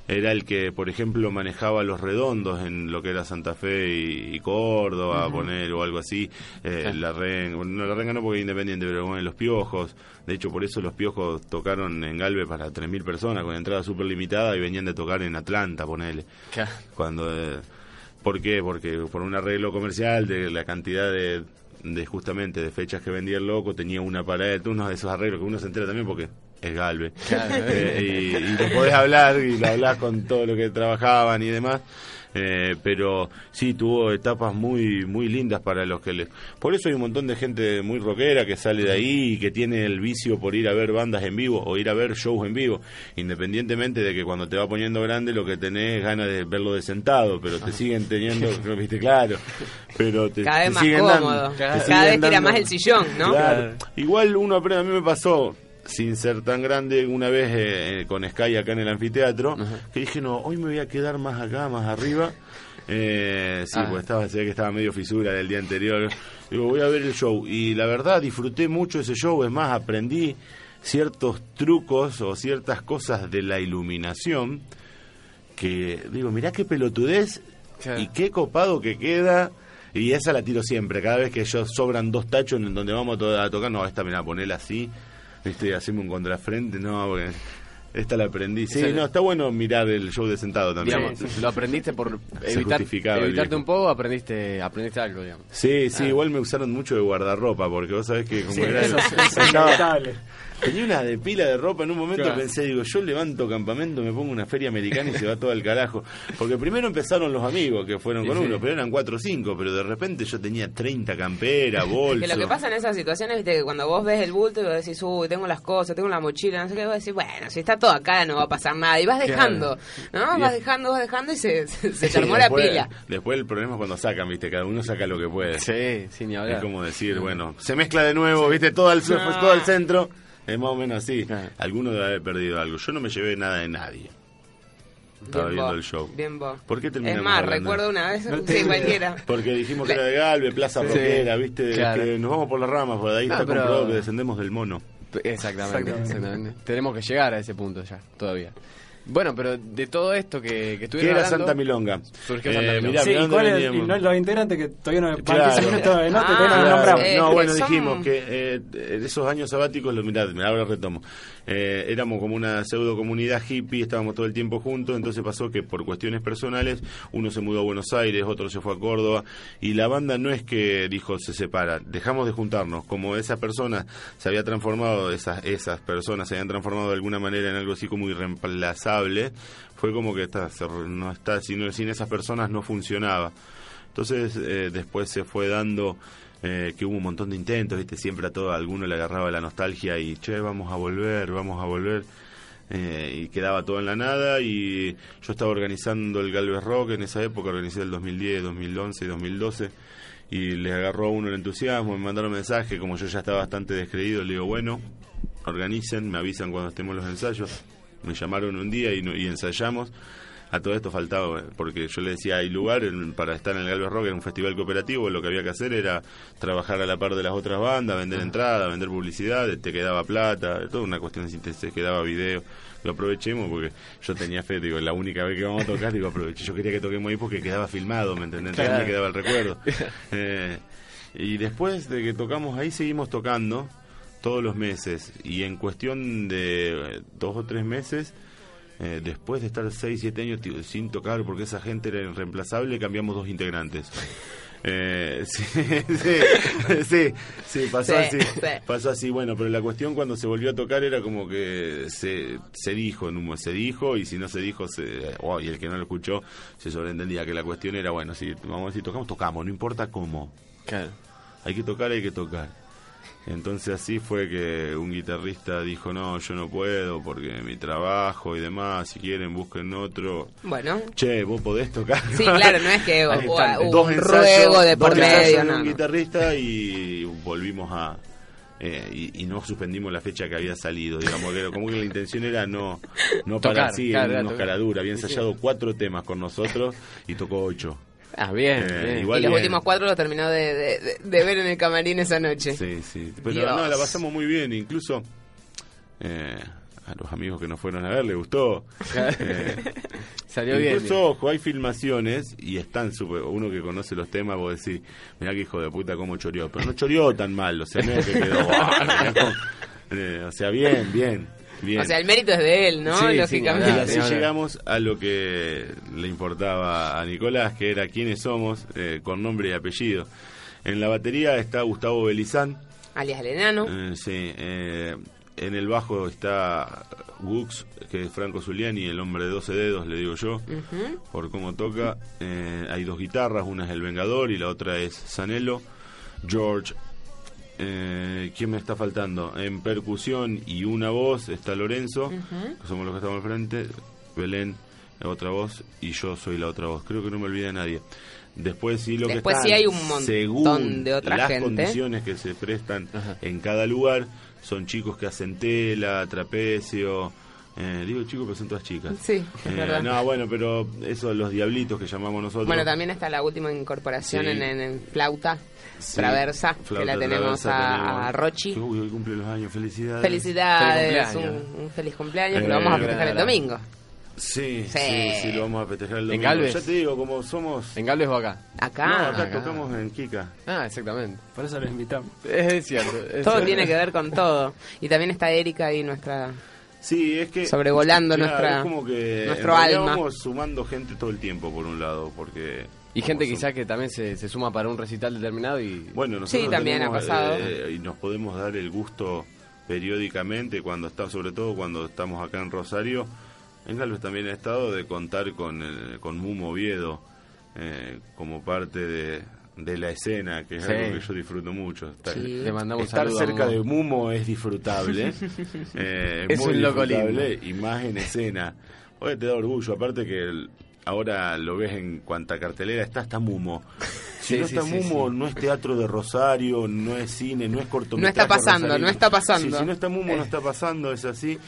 era el que, por ejemplo, manejaba los redondos en lo que era Santa Fe y, y Córdoba, poner o algo así. Eh, Sí. La Renga, no la Renga no porque es independiente, pero bueno, los Piojos. De hecho, por eso los Piojos tocaron en Galve para 3.000 personas con entrada súper limitada y venían de tocar en Atlanta, ponele. Cuando, eh, ¿Por qué? Porque por un arreglo comercial de la cantidad de, de justamente de fechas que vendía el loco, tenía una pared, uno de esos arreglos que uno se entera también porque es Galve. Claro. Eh, y, y lo podés hablar y lo hablás con todo lo que trabajaban y demás. Eh, pero sí tuvo etapas muy muy lindas para los que les por eso hay un montón de gente muy rockera que sale de ahí y que tiene el vicio por ir a ver bandas en vivo o ir a ver shows en vivo independientemente de que cuando te va poniendo grande lo que tenés es ganas de verlo de sentado pero te siguen teniendo [LAUGHS] viste claro pero te, Cada vez te más siguen cómodo. dando- te Cada siguen vez tira dando- más el sillón, ¿no? Claro. Igual uno aprende, a mí me pasó, sin ser tan grande, una vez eh, eh, con Sky acá en el anfiteatro, que dije, no, hoy me voy a quedar más acá, más arriba. Eh, sí, Ah. pues estaba, se ve que estaba medio fisura del día anterior. Digo, voy a ver el show. Y la verdad, disfruté mucho ese show. Es más, aprendí ciertos trucos o ciertas cosas de la iluminación que, digo, mirá qué pelotudez Claro. y qué copado que queda. Y esa la tiro siempre. Cada vez que ellos sobran dos tachos en donde vamos a, to- a tocar, no, esta me la ponela así. ¿Viste? Y hacemos un contrafrente. No, porque esta la aprendí. Sí, no, está bueno mirar el show de sentado también. Digamos, lo aprendiste por Se evitar, justificaba el evitarte un poco, aprendiste, aprendiste algo, digamos. Sí, sí, Ah. igual me usaron mucho de guardarropa, porque vos sabés que como Sí, era... eso es-. Tenía una de pila de ropa, en un momento Claro. pensé, digo, yo levanto campamento, me pongo una feria americana y se va todo al carajo. Porque primero empezaron los amigos que fueron Sí, con sí. uno, pero eran cuatro o cinco, pero de repente yo tenía 30 camperas, [LAUGHS] bolsos. Que lo que pasa en esas situaciones, viste, que cuando vos ves el bulto y vos decís, uy, tengo las cosas, tengo la mochila, no sé qué, vos decís, bueno, si está todo acá no va a pasar nada. Y vas Claro. dejando, ¿no? Y Vas es- dejando, vas dejando y se, se, se [LAUGHS] te Sí, armó la después- pila. Después el problema es cuando sacan, viste, cada uno saca lo que puede. Sí, sin ni hablar. Es como decir, bueno, se mezcla de nuevo, viste, todo el, No. todo el centro. Es más o menos así. Claro. Alguno debe haber perdido algo. Yo no me llevé nada de nadie. Estaba Bien viendo el show. Bien vos. ¿Por qué Es terminamos más, hablando? recuerdo una vez, No sí, cualquiera. Porque dijimos que era de Galve, Plaza Sí. Roquera, ¿viste? Claro. Que nos vamos por las ramas, por ahí No, está pero- comprobado que descendemos del mono. Exactamente, Exactamente. exactamente. Tenemos que llegar a ese punto ya, todavía. Bueno, pero de todo esto que, que ¿Qué estuvieron era hablando, Santa Milonga? surgió Eh, Santa Milonga. mirá, Sí, mirá ¿y dónde cuál es- y no los integrantes que todavía no Claro. 15 minutos de nota y Ah, todavía no Claro. nombramos. Eh, no, que bueno, son- dijimos que eh, esos años sabáticos, los mirá, ahora retomo. Eh, éramos como una pseudo comunidad hippie, estábamos todo el tiempo juntos, entonces pasó que por cuestiones personales, uno se mudó a Buenos Aires, otro se fue a Córdoba, y la banda no es que dijo se separa, dejamos de juntarnos, como esa persona se había transformado, esas, esas personas se habían transformado de alguna manera en algo así como irreemplazable, fue como que está, no está, sin, sin esas personas no funcionaba. Entonces eh, después se fue dando eh, que hubo un montón de intentos, ¿viste? Siempre a todo alguno le agarraba la nostalgia y, che, vamos a volver, vamos a volver. Eh, y quedaba todo en la nada y yo estaba organizando el Galvez Rock en esa época, organizé el 2010, 2011 y 2012 y les agarró a uno el entusiasmo, me mandaron mensaje, como yo ya estaba bastante descreído, le digo, bueno, organicen, me avisan cuando estemos los ensayos. Me llamaron un día y, y ensayamos. A todo esto faltaba, eh, porque yo le decía, hay lugar en- para estar en el Galvez Rock, era un festival cooperativo, lo que había que hacer era trabajar a la par de las otras bandas, vender entradas, vender publicidad, te quedaba plata, toda una cuestión te, te quedaba video. Lo aprovechemos porque yo tenía fe, digo, la única vez que vamos a tocar, digo, aproveché. Yo quería que toquemos ahí porque quedaba filmado, ¿me entendés? Claro. me quedaba el recuerdo. [LAUGHS] Eh, y después de que tocamos ahí, seguimos tocando todos los meses. Y en cuestión de eh, dos o tres meses, eh, después de estar seis, siete años tío, sin tocar porque esa gente era irreemplazable, cambiamos dos integrantes. [LAUGHS] Eh, sí, [LAUGHS] sí, sí, sí, pasó Sí, así. sí. Pasó así, bueno, pero la cuestión cuando se volvió a tocar era como que se, se dijo, en un, se dijo, y si no se dijo, se, oh, y el que no lo escuchó, se sobreentendía que la cuestión era, bueno, si vamos a decir, tocamos, tocamos, no importa cómo. Claro. Hay que tocar, hay que tocar. Entonces así fue que un guitarrista dijo, no, yo no puedo porque mi trabajo y demás, si quieren busquen otro. Bueno, Che, vos podés tocar. Sí, claro, no es que [LAUGHS] hubo dos un ensayos, ruego de por medio, no, un no. guitarrista y volvimos a... eh, y, y no suspendimos la fecha que había salido, digamos que como que la intención era no no Tocar, parar así claro, unos tocar. caradura, había ensayado cuatro temas con nosotros y tocó ocho. Ah, bien, Eh, bien. igual y los bien. últimos cuatro los terminó de, de- de- de ver en el camarín esa noche. Sí, sí. Pero Dios. no, la pasamos muy bien. Incluso eh, a los amigos que nos fueron a ver les gustó. [LAUGHS] Eh, Salió bien. Incluso, ojo, hay filmaciones y están super, uno que conoce los temas, vos decís, mirá que hijo de puta cómo choreó. Pero no choreó tan mal, o sea, no es que quedó. [LAUGHS] [LAUGHS] Eh, o sea, bien, bien. Bien. O sea, el mérito es de él, ¿no? Sí, Lógicamente. así llegamos a lo que le importaba a Nicolás, que era quiénes somos, eh, con nombre y apellido. En la batería está Gustavo Belizán. Alias el enano. Eh, sí, eh, en el bajo está Gux, que es Franco Zuliani, el hombre de 12 dedos, le digo yo, por cómo toca. Eh, hay dos guitarras, una es El Vengador y la otra es Sanelo. George, eh, ¿quién me está faltando? En percusión y una voz está Lorenzo, que somos los que estamos al frente. Belén, la otra voz, y yo soy la otra voz. Creo que no me olvida nadie. Después sí lo Después que sí están, hay un montón según de otra las gente. condiciones que se prestan en cada lugar, son chicos que hacen tela, trapecio. Eh, digo chicos, pero son todas chicas. Sí, es Eh, verdad. no, bueno, pero eso, los diablitos que llamamos nosotros. Bueno, también está la última incorporación Sí. en, en- en flauta Sí, traversa, que la tenemos a, tenemos. a Rochi. Que, uy, hoy cumple los años, felicidades. Felicidades, Feliz cumpleaños. un, un feliz cumpleaños, que Eh, lo vamos a festejar el domingo. Sí, Sí. sí, sí, lo vamos a festejar el ¿En domingo. Galvez? Ya te digo, como somos... ¿En Galvez o acá? Acá. no, acá, acá. tocamos en Kika. Ah, exactamente. Por eso los invitamos. Es cierto. es Todo cierto. tiene que ver con todo. Y también está Erika ahí, nuestra... Sí, es que... Sobrevolando Claro, nuestra- es como que nuestro alma. vamos sumando gente todo el tiempo, por un lado, porque... Y gente quizás que también se, se suma para un recital determinado y... Bueno, nosotros Sí, también ha pasado. eh, y nos podemos dar el gusto periódicamente, cuando está, sobre todo cuando estamos acá en Rosario. En Galvez también he estado de contar con, el, con Mumo Oviedo eh, como parte de, de la escena, que es Sí. algo que yo disfruto mucho. Estar, Sí. Le mandamos estar cerca de Mumo es disfrutable, [LAUGHS] eh, Es muy un loco disfrutable, y más en escena. Oye, te da orgullo, aparte que el- ahora lo ves en cuanta cartelera está, está Mumo. Si Sí, no está sí, Mumo, sí. no es teatro de Rosario, no es cine, no es cortometraje. No está pasando, no está pasando. Sí, si no está Mumo, Eh. no está pasando, es así.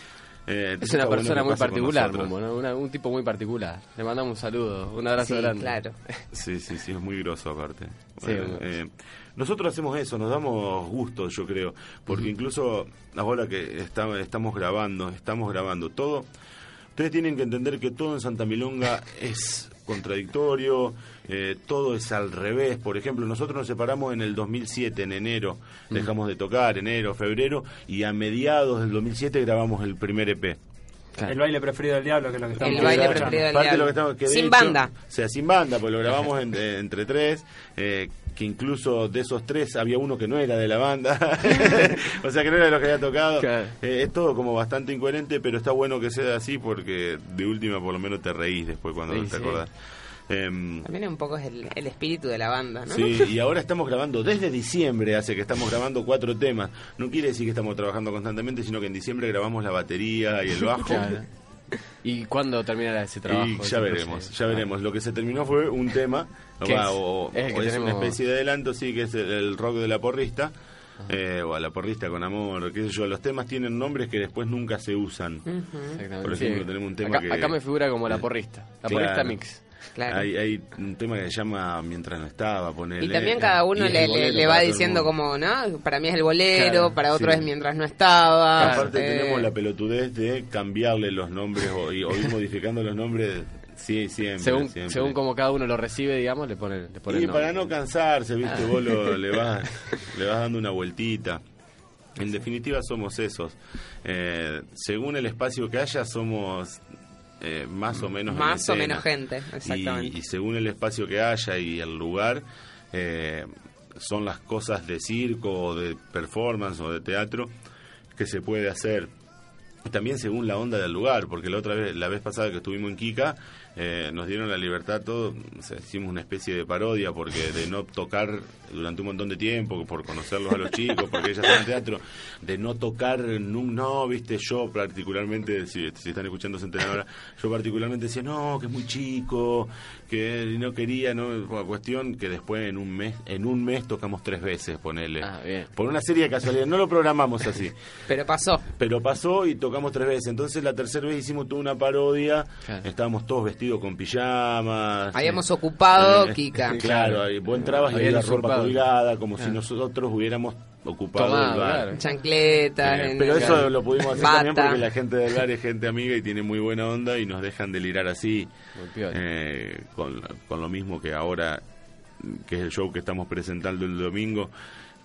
Eh, Es una persona muy particular. Momo, ¿no? Una- un tipo muy particular. Le mandamos un saludo, un abrazo Sí, grande. claro. [LAUGHS] Sí, sí, sí, es muy groso aparte. Bueno, bueno. eh, nosotros hacemos eso, nos damos gustos, yo creo, porque incluso ahora que está- estamos grabando, estamos grabando todo, ustedes tienen que entender que todo en Santa Milonga es contradictorio, eh, todo es al revés. Por ejemplo, nosotros nos separamos en el 2007, en enero, dejamos de tocar, enero, febrero, y a mediados del 2007 grabamos el primer EP. El baile preferido del diablo, que es lo que estamos El baile preferido del de diablo. lo que estamos- que de Sin hecho- banda. O sea, sin banda, pues lo grabamos en- [LAUGHS] entre tres, eh, que incluso de esos tres había uno que no era de la banda, [LAUGHS] o sea que no era de los que había tocado. Claro. Eh, es todo como bastante incoherente, pero está bueno que sea así porque de última por lo menos te reís después cuando Sí, te sí. acordás. Em, También un poco es el, el espíritu de la banda, ¿no? Sí, [LAUGHS] y ahora estamos grabando desde diciembre, hace que estamos grabando cuatro temas. No quiere decir que estamos trabajando constantemente, sino que en diciembre grabamos la batería y el bajo. Claro. ¿Y cuándo terminará ese trabajo? Y ya veremos, ya veremos. Lo que se terminó fue un tema, [LAUGHS] ¿Qué va, es? o, Es o una especie de adelanto, sí, que es el, el rock de la porrista, eh, o a la porrista con amor, qué sé yo. Los temas tienen nombres que después nunca se usan. Por ejemplo, Sí. tenemos un tema acá, que- acá me figura como la porrista. La Claro. porrista mix. Claro. Hay, hay un tema que se llama Mientras no estaba, ponele. Y también cada uno le, va diciendo como, ¿no? Para mí es el bolero, Claro, para otro sí. es mientras no estaba. Aparte eh, tenemos la pelotudez de cambiarle los nombres o, y- o ir modificando los nombres, sí, siempre. Según, siempre. según como cada uno lo recibe, digamos, le pone, le pone Y el para no cansarse, viste, vos lo- [LAUGHS] le, vas, le vas dando una vueltita. En definitiva somos esos. Eh, según el espacio que haya, somos eh, más o menos en Más o menos gente, exactamente. Y, y según el espacio que haya y el lugar, eh, son las cosas de circo o de performance o de teatro que se puede hacer. También según la onda del lugar, porque la otra vez, la vez pasada que estuvimos en Kika, eh, nos dieron la libertad todo, o sea, hicimos una especie de parodia porque de no tocar durante un montón de tiempo, por conocerlos a los chicos, porque ellas están en teatro, de no tocar, no, no, viste, yo particularmente, si, si están escuchando ahora, yo particularmente decía, no, que es muy chico, que no quería, no, cuestión que después en un mes, en un mes tocamos tres veces, ponele. Ah, bien. Por una serie de casualidades, no lo programamos así. Pero pasó. Pero pasó y tocamos tres veces. Entonces la tercera vez hicimos toda una parodia. Claro. Estábamos todos vestidos con pijamas. Habíamos Eh, ocupado eh, Kika. [LAUGHS] Claro, ahí vos entrabas y había ropa usurpado. colgada, como si nosotros hubiéramos ocupado Tomado, el bar. claro. Chancletas. Eh, pero eso lo pudimos hacer Bata. también porque la gente del bar [LAUGHS] es gente amiga y tiene muy buena onda y nos dejan delirar así, eh, con, con lo mismo que ahora, que es el show que estamos presentando el domingo,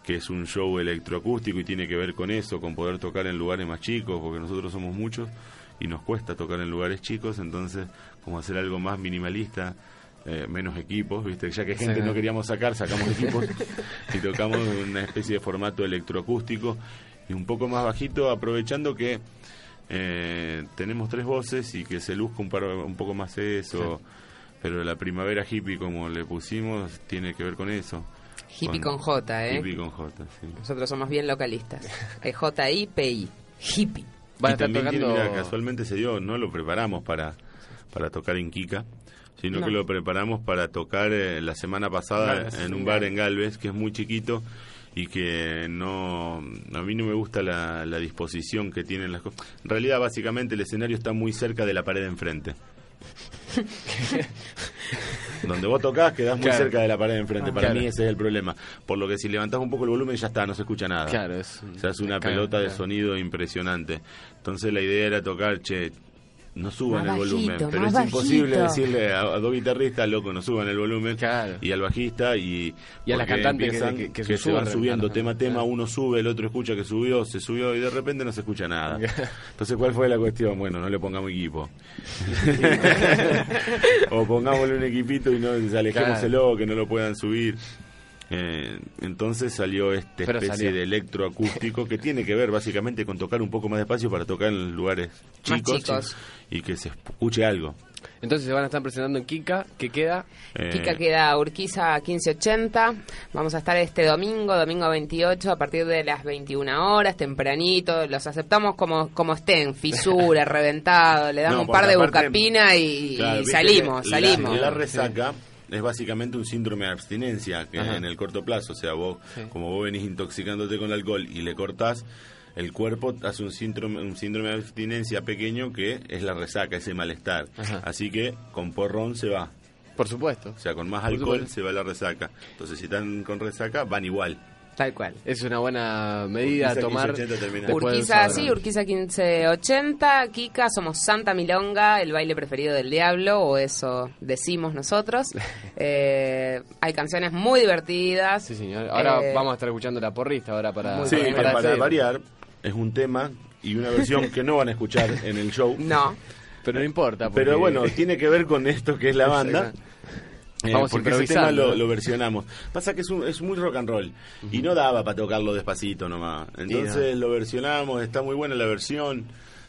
que es un show electroacústico y tiene que ver con eso, con poder tocar en lugares más chicos, porque nosotros somos muchos y nos cuesta tocar en lugares chicos, entonces como hacer algo más minimalista. eh, menos equipos, ¿viste? ya que gente Sí. no queríamos sacar, sacamos equipos y tocamos una especie de formato electroacústico y un poco más bajito, aprovechando que eh, tenemos tres voces y que se luzca un, par- un poco más eso, pero la primavera hippie, como le pusimos, tiene que ver con eso. Hippie con J, ¿eh? Hippie con J, sí. Nosotros somos bien localistas. [LAUGHS] J-I-P-I. Hippie. Van a y estar también tiene- mira, casualmente se dio, no lo preparamos para, para tocar en Kika, sino No. que lo preparamos para tocar eh, la semana pasada Galvez, en un bar en Galvez, que es muy chiquito y que no a mí no me gusta la, la disposición que tienen las cosas. En realidad, básicamente, el escenario está muy cerca de la pared de enfrente. [LAUGHS] Donde vos tocás quedás muy Claro. cerca de la pared de enfrente. Para claro. mí ese es el problema. Por lo que si levantás un poco el volumen ya está, no se escucha nada. Claro, es Se hace una pelota de sonido impresionante. Entonces la idea era tocar, che, no suban Más el volumen. bajito, Pero es imposible decirle a, a dos guitarristas, loco, no suban el volumen. Claro. Y al bajista y, Y a la porque cantante que- que- que se van subiendo claro. tema a tema, uno sube, el otro escucha que subió, se subió y de repente no se escucha nada. [LAUGHS] Entonces, ¿cuál fue la cuestión? Bueno, no le pongamos equipo. [LAUGHS] [LAUGHS] o pongámosle un equipito y no alejémoselo, que no lo puedan subir. Eh, entonces salió esta especie salió. de electroacústico que tiene que ver básicamente con tocar un poco más despacio para tocar en lugares chicos, chicos. Y, que se escuche algo. Entonces se van a estar presentando en Kika, que queda Eh, Kika queda Urquiza 1580. Vamos a estar este domingo, domingo 28, a partir de las 21 horas, tempranito. Los aceptamos como, como estén, fisura, [LAUGHS] reventado. Le damos No, un par de bucapina y, Claro, y salimos, salimos. La, la resaca es básicamente un síndrome de abstinencia que Ajá. en el corto plazo, o sea, vos Sí. como vos venís intoxicándote con alcohol y le cortás, el cuerpo hace un síndrome, un síndrome de abstinencia pequeño que es la resaca, ese malestar. Ajá. Así que con porrón se va. Por supuesto. O sea, con más Por alcohol supuesto. se va la resaca. Entonces, si están con resaca, van igual. Tal cual. Es una buena medida a Urquiza tomar. 1580 termina. después del Urquiza, sí, Urquiza 1580, Kika, somos Santa Milonga, el baile preferido del diablo, o eso decimos nosotros. [LAUGHS] Eh, hay canciones muy divertidas. Sí, señor. Ahora Eh, vamos a estar escuchando la porrista ahora para... Sí, para variar, es un tema y una versión que no van a escuchar en el show. No, Pero no importa. porque- Pero bueno, tiene que ver con esto que es la banda. [LAUGHS] Eh, Vamos porque ese tema lo, versionamos. Pasa que es, un- es muy rock and roll y no daba para tocarlo despacito nomás. Entonces lo versionamos, está muy buena la versión.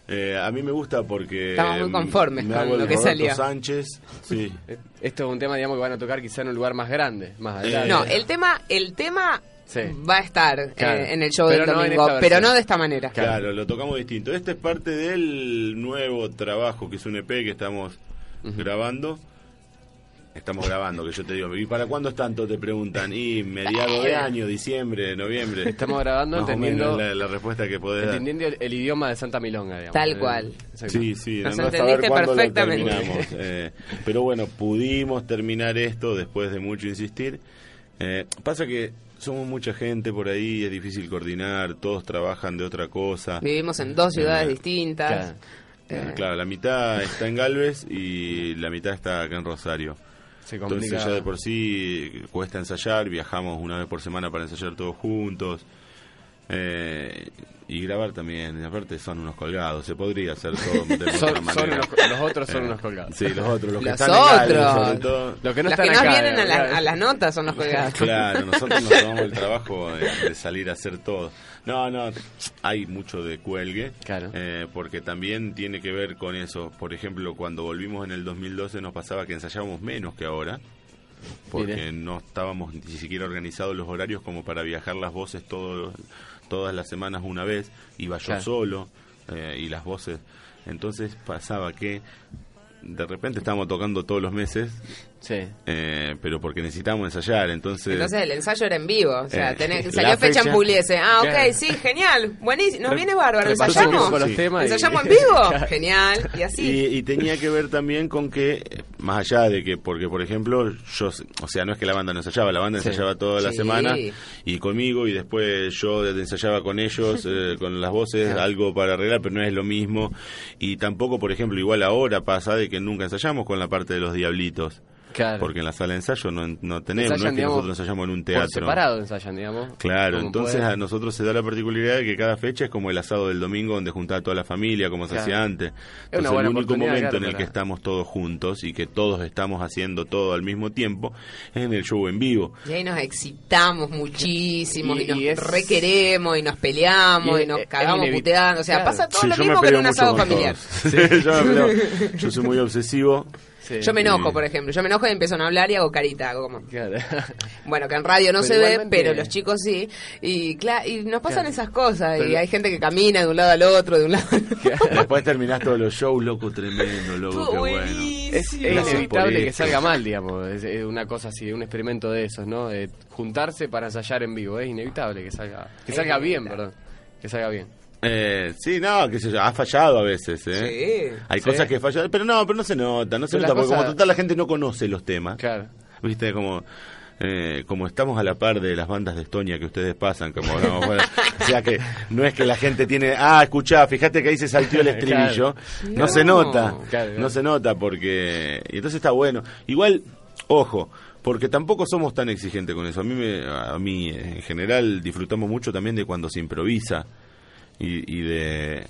Eh, a mí me gusta porque... Estamos muy conformes me con hago lo el que Roberto salió. Sánchez, sí. [LAUGHS] Esto es un tema, digamos, que van a tocar quizá en un lugar más grande, más Eh, adelante. no, el tema, el tema Sí. va a estar Claro. eh, en el show Pero del domingo, pero no de esta manera. Claro, lo tocamos distinto. Este es parte del nuevo trabajo que es un EP que estamos grabando. Estamos grabando, que yo te digo. ¿Y para cuándo es tanto? Te preguntan. Y mediados de año, diciembre, noviembre. Estamos grabando Más o entendiendo, menos la, la respuesta que podés dar. entendiendo el, el idioma de Santa Milonga, digamos. Tal Eh, cual. exacto. Sí, sí, Nos saber entendiste cuándo lo perfectamente. terminamos. Eh, pero bueno, pudimos terminar esto después de mucho insistir. Eh, pasa que somos mucha gente por ahí, es difícil coordinar, todos trabajan de otra cosa. Vivimos en dos ciudades Eh, distintas. claro. Eh, Eh, claro, la mitad está en Galvez y la mitad está acá en Rosario. Se ya de por sí cuesta ensayar, viajamos una vez por semana para ensayar todos juntos. Eh, y grabar también, aparte son unos colgados, se podría hacer todo [LAUGHS] de otra Son- son manera. unos- los otros son Eh, unos colgados. Sí, los otros, los que Los están en Galvez, otros. sobre todo. Los que no Los están que no acá, vienen a, la- a las notas son los colgados. Claro, [LAUGHS] nosotros nos tomamos el trabajo de, de salir a hacer todo. No, no, hay mucho de cuelgue, Claro. eh, porque también tiene que ver con eso. Por ejemplo, cuando volvimos en el 2012 nos pasaba que ensayábamos menos que ahora, porque Mire. no estábamos ni siquiera organizados los horarios como para viajar las voces todo- todas las semanas una vez. Iba yo Claro. solo eh, y las voces. Entonces pasaba que de repente estábamos tocando todos los meses, Sí. eh, pero porque necesitábamos ensayar. Entonces, Entonces el ensayo era en vivo, o sea, Eh, tenés- salió fecha, fecha- en Pugliese. Ah, ok, Claro. sí, genial, buenísimo, nos viene bárbaro, ensayamos. un poco los Sí. temas y- ¿Ensayamos en vivo? [LAUGHS] Genial, y así. Y, y tenía que ver también con que más allá de que, porque por ejemplo, yo, o sea, no es que la banda no ensayaba, la banda Sí. ensayaba toda la Sí. semana y conmigo y después yo ensayaba con ellos, [LAUGHS] eh, con las voces, Claro. algo para arreglar, pero no es lo mismo. Y tampoco, por ejemplo, igual ahora pasa de que nunca ensayamos con la parte de los diablitos. Claro. Porque en la sala de ensayo no, no tenemos, no es Ensayan, que digamos, nosotros ensayamos en un Por teatro. separado ensayan, digamos. Claro, entonces pueden. a nosotros se da la particularidad de que cada fecha es como el asado del domingo donde juntaba toda la familia, como se hacía antes. Es una Entonces buena el único momento claro, en el que estamos todos juntos y que todos estamos haciendo todo al mismo tiempo es en el show en vivo. Y ahí nos excitamos muchísimo y, Y- nos y es- requeremos y nos peleamos y, Y nos cagamos puteando. O sea, Claro. pasa todo Sí, lo mismo que en un asado familiar. [LAUGHS] Sí, yo, me peleo. Yo soy muy obsesivo. Sí. Yo me enojo, Sí. por ejemplo. Yo me enojo y empiezo a hablar y hago carita. Hago como... Claro. [LAUGHS] Bueno, que en radio no Pero se ve, pero los chicos sí. Y, y nos pasan Claro. esas cosas. y hay gente que camina de un lado al otro, de un lado al otro. Después terminás todos los shows, loco, tremendo, loco, qué bueno. Es, es inevitable que salga mal, digamos. Es, es una cosa así, un experimento de esos, ¿no? De juntarse para ensayar en vivo. Es inevitable que salga, que salga bien, perdón. Que salga bien. Eh, sí, no, qué sé yo, ha fallado a veces, ¿eh? Sí. Hay Sí. cosas que fallan, pero no, pero no se nota, no se Pero nota, porque cosa- como total la gente no conoce los temas, Claro. viste, como... eh, como estamos a la par de las bandas de Estonia que ustedes pasan, como fuera, [LAUGHS] o sea que no es que la gente tiene, ah, escuchá, fíjate que ahí se saltió el [LAUGHS] estribillo, no, No. se nota, Claro, no se nota porque, y entonces está bueno. Igual, ojo, porque tampoco somos tan exigentes con eso. A mí, me, a mí en general disfrutamos mucho también de cuando se improvisa y, y de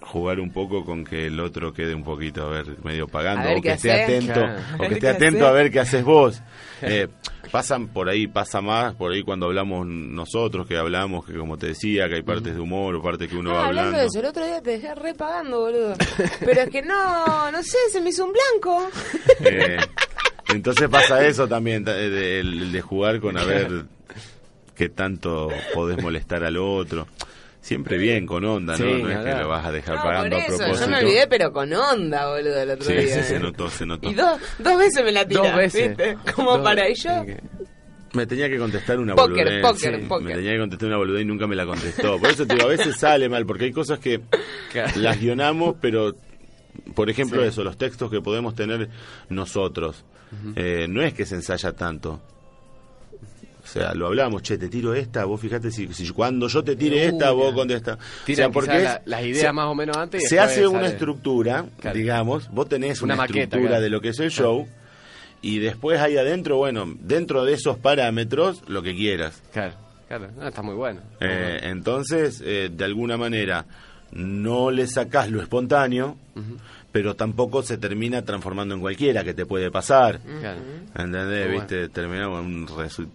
jugar un poco con que el otro quede un poquito, a ver, medio pagando, ver o que esté atento, Claro. O que [LAUGHS] esté atento a ver qué haces vos. [LAUGHS] Eh, pasan por ahí, pasa más, por ahí cuando hablamos nosotros, que hablamos, que como te decía, que hay partes de humor o partes que uno Ah, va hablando hablando. de eso, el otro día te dejé repagando, boludo. Pero es que no, no sé, se me hizo un blanco. [LAUGHS] Eh, entonces pasa eso también, ta- de, el de jugar con a ver qué tanto podés molestar al otro. Siempre bien, con onda, ¿no? Sí, no es que lo vas a dejar No, por pagando a propósito. yo me olvidé, pero con onda, boludo, el otro Sí, día. sí, se ¿eh? notó, se notó. Y dos, dos veces me la tiré, Dos veces. ¿viste? Como Dos- para y yo. Me tenía que contestar una Póker, boludez. póker, sí, póker. Me tenía que contestar una boludez y nunca me la contestó. Por eso te digo, a veces sale mal, porque hay cosas que las guionamos, pero, por ejemplo, Sí. eso, los textos que podemos tener nosotros. eh, no es que se ensaya tanto. O sea, lo hablamos, che, te tiro esta, vos fíjate si, si cuando yo te tire esta, vos ya. contesta. O Tiran sea, porque la- las ideas se- más o menos antes y se hace una sale. estructura, Claro. digamos, vos tenés Una una, maqueta, estructura claro. de lo que es el show y después ahí adentro, bueno, dentro de esos parámetros, lo que quieras. Claro, claro. No, está muy bueno. Muy Eh, bueno. entonces, eh, de alguna manera, no le sacás lo espontáneo, pero tampoco se termina transformando en cualquiera que te puede pasar. Claro. ¿Entendés? ¿Viste? Terminamos en un,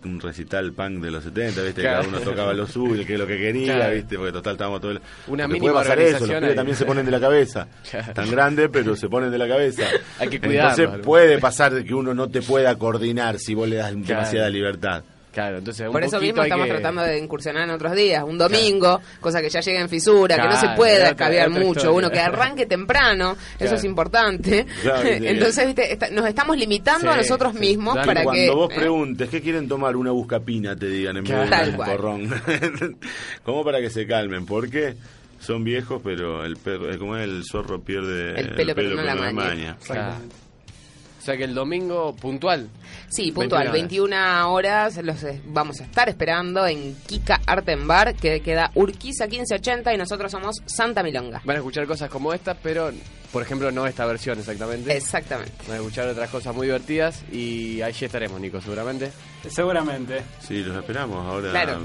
un recital punk de los 70, ¿viste? Claro. Cada uno tocaba lo suyo, que es lo que quería, Claro. ¿viste? Porque total estábamos todo el... Una Porque mínima puede pasar eso, los pibes también se ponen de la cabeza. [LAUGHS] Tan grande, pero se ponen de la cabeza. [LAUGHS] Hay que cuidarlos, Entonces puede pasar que uno no te pueda coordinar si vos le das demasiada libertad. Claro, entonces un Por eso mismo estamos que- tratando de incursionar en otros días, un domingo, cosa que ya llegue en fisura, que no se Claro, pueda es escabear es mucho, historia. uno que arranque temprano, eso Claro. es importante. Claro. [LAUGHS] Entonces, viste, está- nos estamos limitando Sí, a nosotros sí. mismos Claro, para Cuando que... vos ¿eh? preguntes qué quieren tomar, una buscapina te digan en vez de un porrón. [LAUGHS] como para que se calmen, porque son viejos, pero el perro, es como el zorro pierde El pelo, pero no la maña. Claro. O sea que el domingo puntual. Sí, puntual, 21 21 horas los eh, vamos a estar esperando en Kika Art and Bar, que queda Urquiza 1580 y nosotros somos Santa Milonga. Van a escuchar cosas como esta, pero por ejemplo no esta versión exactamente. Exactamente. Van a escuchar otras cosas muy divertidas y allí estaremos, Nico, seguramente. Seguramente. Sí, los esperamos. Ahora Claro.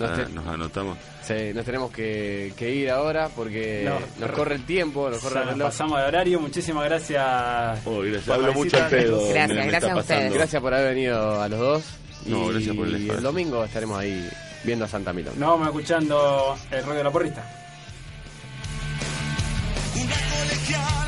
Ah, Nos te- nos anotamos. Sí, nos tenemos que, que ir ahora porque No, nos no. corre el tiempo, nos corre el nos pasamos de horario. Muchísimas gracias. Oh, gracias. Hablo mucho al pedo. Gracias, me- a ustedes. pasando. Gracias por haber venido a los dos. No, y gracias por el espacio. el domingo estaremos ahí viendo a Santa Milón. Nos vamos escuchando el rollo de la porrista. Una colegial